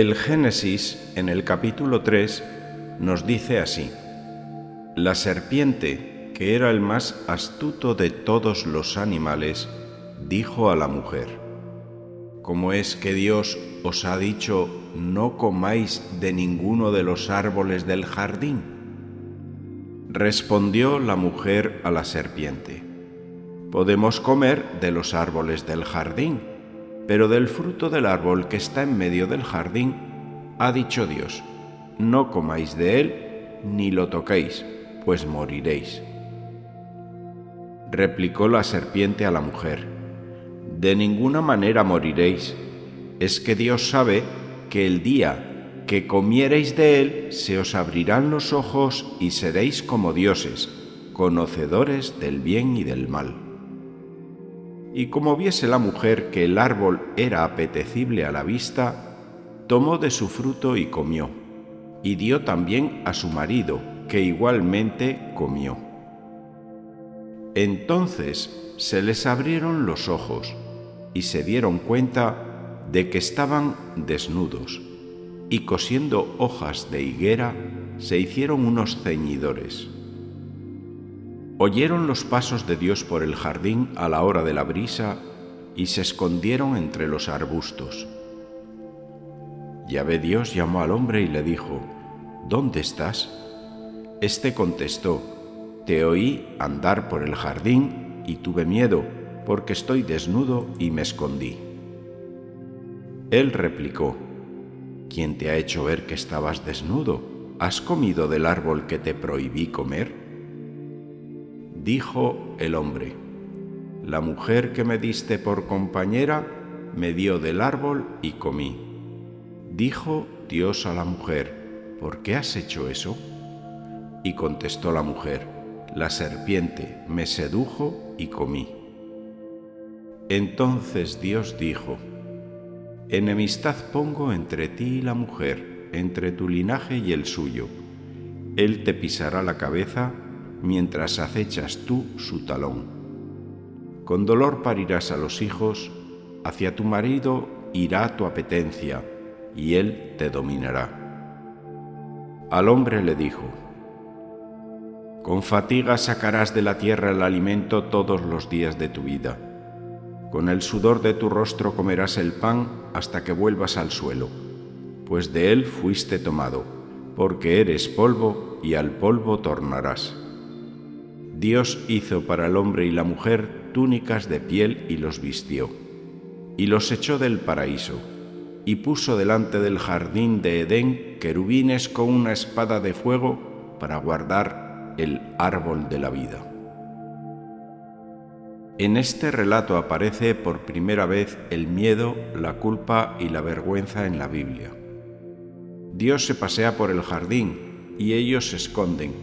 El Génesis, en el capítulo 3, nos dice así, La serpiente, que era el más astuto de todos los animales, dijo a la mujer, ¿Cómo es que Dios os ha dicho no comáis de ninguno de los árboles del jardín? Respondió la mujer a la serpiente, Podemos comer de los árboles del jardín pero del fruto del árbol que está en medio del jardín, ha dicho Dios, no comáis de él ni lo toquéis, pues moriréis. Replicó la serpiente a la mujer, de ninguna manera moriréis, es que Dios sabe que el día que comiereis de él se os abrirán los ojos y seréis como dioses, conocedores del bien y del mal. Y como viese la mujer que el árbol era apetecible a la vista, tomó de su fruto y comió, y dio también a su marido, que igualmente comió. Entonces se les abrieron los ojos, y se dieron cuenta de que estaban desnudos, y cosiendo hojas de higuera, se hicieron unos ceñidores oyeron los pasos de Dios por el jardín a la hora de la brisa y se escondieron entre los arbustos. Yahvé Dios llamó al hombre y le dijo, ¿Dónde estás? Este contestó, Te oí andar por el jardín y tuve miedo, porque estoy desnudo y me escondí. Él replicó, ¿Quién te ha hecho ver que estabas desnudo? ¿Has comido del árbol que te prohibí comer? Dijo el hombre, la mujer que me diste por compañera me dio del árbol y comí. Dijo Dios a la mujer, ¿por qué has hecho eso? Y contestó la mujer, la serpiente me sedujo y comí. Entonces Dios dijo, Enemistad pongo entre ti y la mujer, entre tu linaje y el suyo. Él te pisará la cabeza mientras acechas tú su talón. Con dolor parirás a los hijos, hacia tu marido irá tu apetencia, y él te dominará. Al hombre le dijo, Con fatiga sacarás de la tierra el alimento todos los días de tu vida. Con el sudor de tu rostro comerás el pan hasta que vuelvas al suelo, pues de él fuiste tomado, porque eres polvo y al polvo tornarás. Dios hizo para el hombre y la mujer túnicas de piel y los vistió, y los echó del paraíso, y puso delante del jardín de Edén querubines con una espada de fuego para guardar el árbol de la vida. En este relato aparece por primera vez el miedo, la culpa y la vergüenza en la Biblia. Dios se pasea por el jardín y ellos se esconden.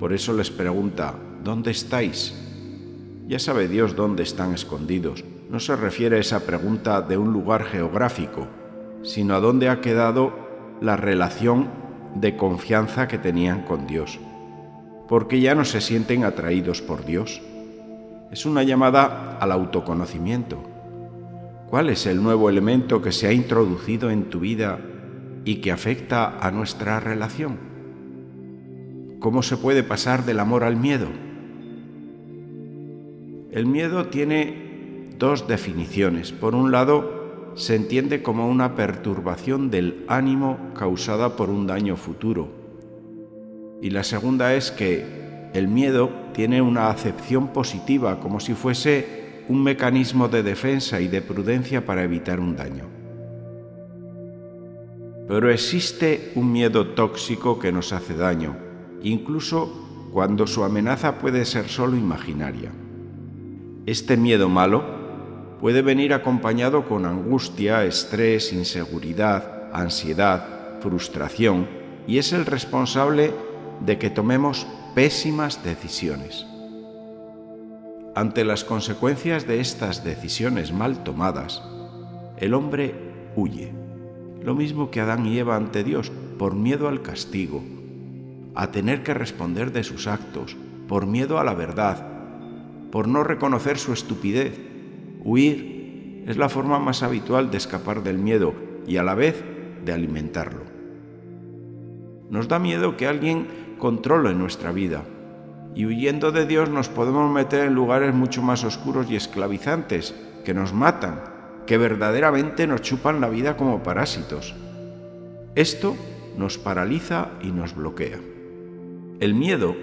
Por eso les pregunta, ¿dónde estáis? Ya sabe Dios dónde están escondidos. No se refiere a esa pregunta de un lugar geográfico, sino a dónde ha quedado la relación de confianza que tenían con Dios. Porque ya no se sienten atraídos por Dios. Es una llamada al autoconocimiento. ¿Cuál es el nuevo elemento que se ha introducido en tu vida y que afecta a nuestra relación? ¿Cómo se puede pasar del amor al miedo? El miedo tiene dos definiciones. Por un lado, se entiende como una perturbación del ánimo causada por un daño futuro. Y la segunda es que el miedo tiene una acepción positiva, como si fuese un mecanismo de defensa y de prudencia para evitar un daño. Pero existe un miedo tóxico que nos hace daño, incluso cuando su amenaza puede ser solo imaginaria. Este miedo malo puede venir acompañado con angustia, estrés, inseguridad, ansiedad, frustración y es el responsable de que tomemos pésimas decisiones. Ante las consecuencias de estas decisiones mal tomadas, el hombre huye, lo mismo que Adán y Eva ante Dios, por miedo al castigo, a tener que responder de sus actos, por miedo a la verdad, por no reconocer su estupidez. Huir es la forma más habitual de escapar del miedo y a la vez de alimentarlo. Nos da miedo que alguien controle nuestra vida y huyendo de Dios nos podemos meter en lugares mucho más oscuros y esclavizantes que nos matan, que verdaderamente nos chupan la vida como parásitos. Esto nos paraliza y nos bloquea. El miedo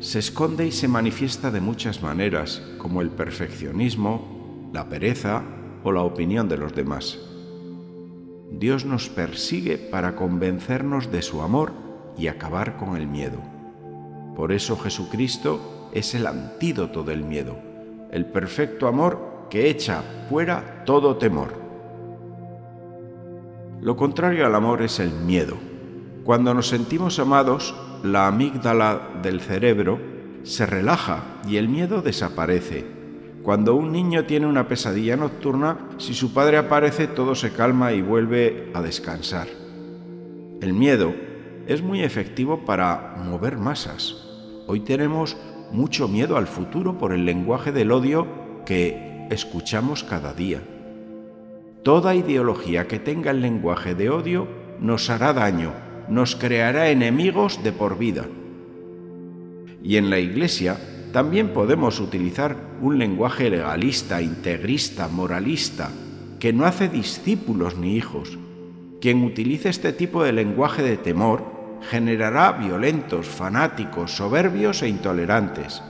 se esconde y se manifiesta de muchas maneras, como el perfeccionismo, la pereza o la opinión de los demás. Dios nos persigue para convencernos de su amor y acabar con el miedo. Por eso Jesucristo es el antídoto del miedo, el perfecto amor que echa fuera todo temor. Lo contrario al amor es el miedo. Cuando nos sentimos amados, la amígdala del cerebro se relaja y el miedo desaparece. Cuando un niño tiene una pesadilla nocturna, si su padre aparece, todo se calma y vuelve a descansar. El miedo es muy efectivo para mover masas. Hoy tenemos mucho miedo al futuro por el lenguaje del odio que escuchamos cada día. Toda ideología que tenga el lenguaje de odio nos hará daño, nos creará enemigos de por vida. Y en la Iglesia también podemos utilizar un lenguaje legalista, integrista, moralista, que no hace discípulos ni hijos. Quien utilice este tipo de lenguaje de temor generará violentos, fanáticos, soberbios e intolerantes.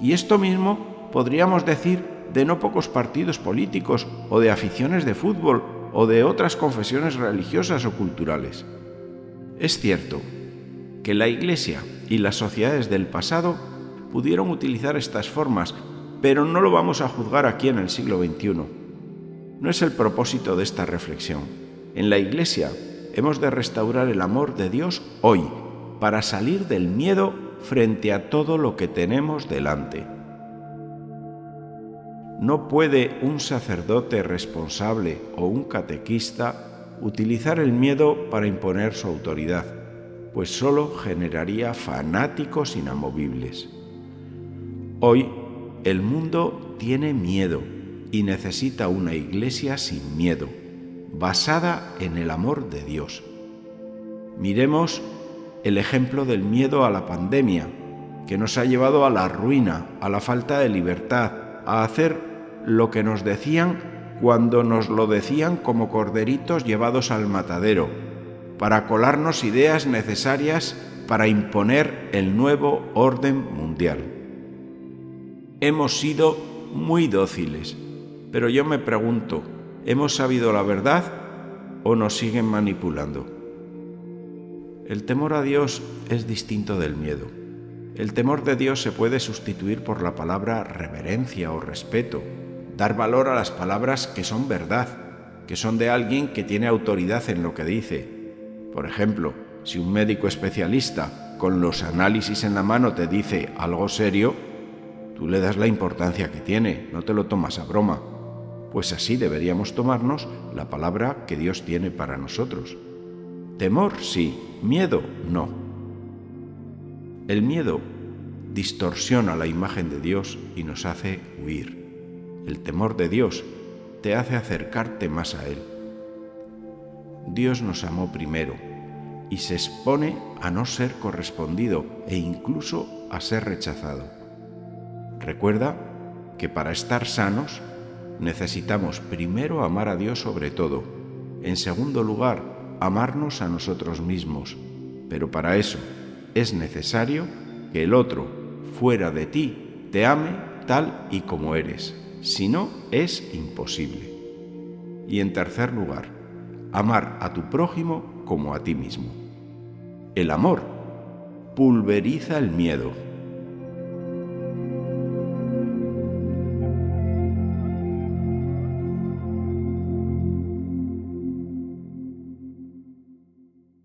Y esto mismo podríamos decir de no pocos partidos políticos o de aficiones de fútbol o de otras confesiones religiosas o culturales. Es cierto que la Iglesia y las sociedades del pasado pudieron utilizar estas formas, pero no lo vamos a juzgar aquí en el siglo XXI. No es el propósito de esta reflexión. En la Iglesia hemos de restaurar el amor de Dios hoy, para salir del miedo frente a todo lo que tenemos delante. No puede un sacerdote responsable o un catequista utilizar el miedo para imponer su autoridad, pues solo generaría fanáticos inamovibles. Hoy el mundo tiene miedo y necesita una iglesia sin miedo, basada en el amor de Dios. Miremos el ejemplo del miedo a la pandemia, que nos ha llevado a la ruina, a la falta de libertad, a hacer lo que nos decían cuando nos lo decían como corderitos llevados al matadero, para colarnos ideas necesarias para imponer el nuevo orden mundial. Hemos sido muy dóciles, pero yo me pregunto, ¿hemos sabido la verdad o nos siguen manipulando? El temor a Dios es distinto del miedo. El temor de Dios se puede sustituir por la palabra reverencia o respeto, dar valor a las palabras que son verdad, que son de alguien que tiene autoridad en lo que dice. Por ejemplo, si un médico especialista con los análisis en la mano te dice algo serio, tú le das la importancia que tiene, no te lo tomas a broma. Pues así deberíamos tomarnos la palabra que Dios tiene para nosotros. Temor sí, miedo no. El miedo distorsiona la imagen de Dios y nos hace huir el temor de Dios te hace acercarte más a Él. Dios nos amó primero y se expone a no ser correspondido e incluso a ser rechazado. Recuerda que para estar sanos necesitamos primero amar a Dios sobre todo, en segundo lugar amarnos a nosotros mismos, pero para eso es necesario que el otro, fuera de ti, te ame tal y como eres. Si no, es imposible. Y en tercer lugar, amar a tu prójimo como a ti mismo. El amor pulveriza el miedo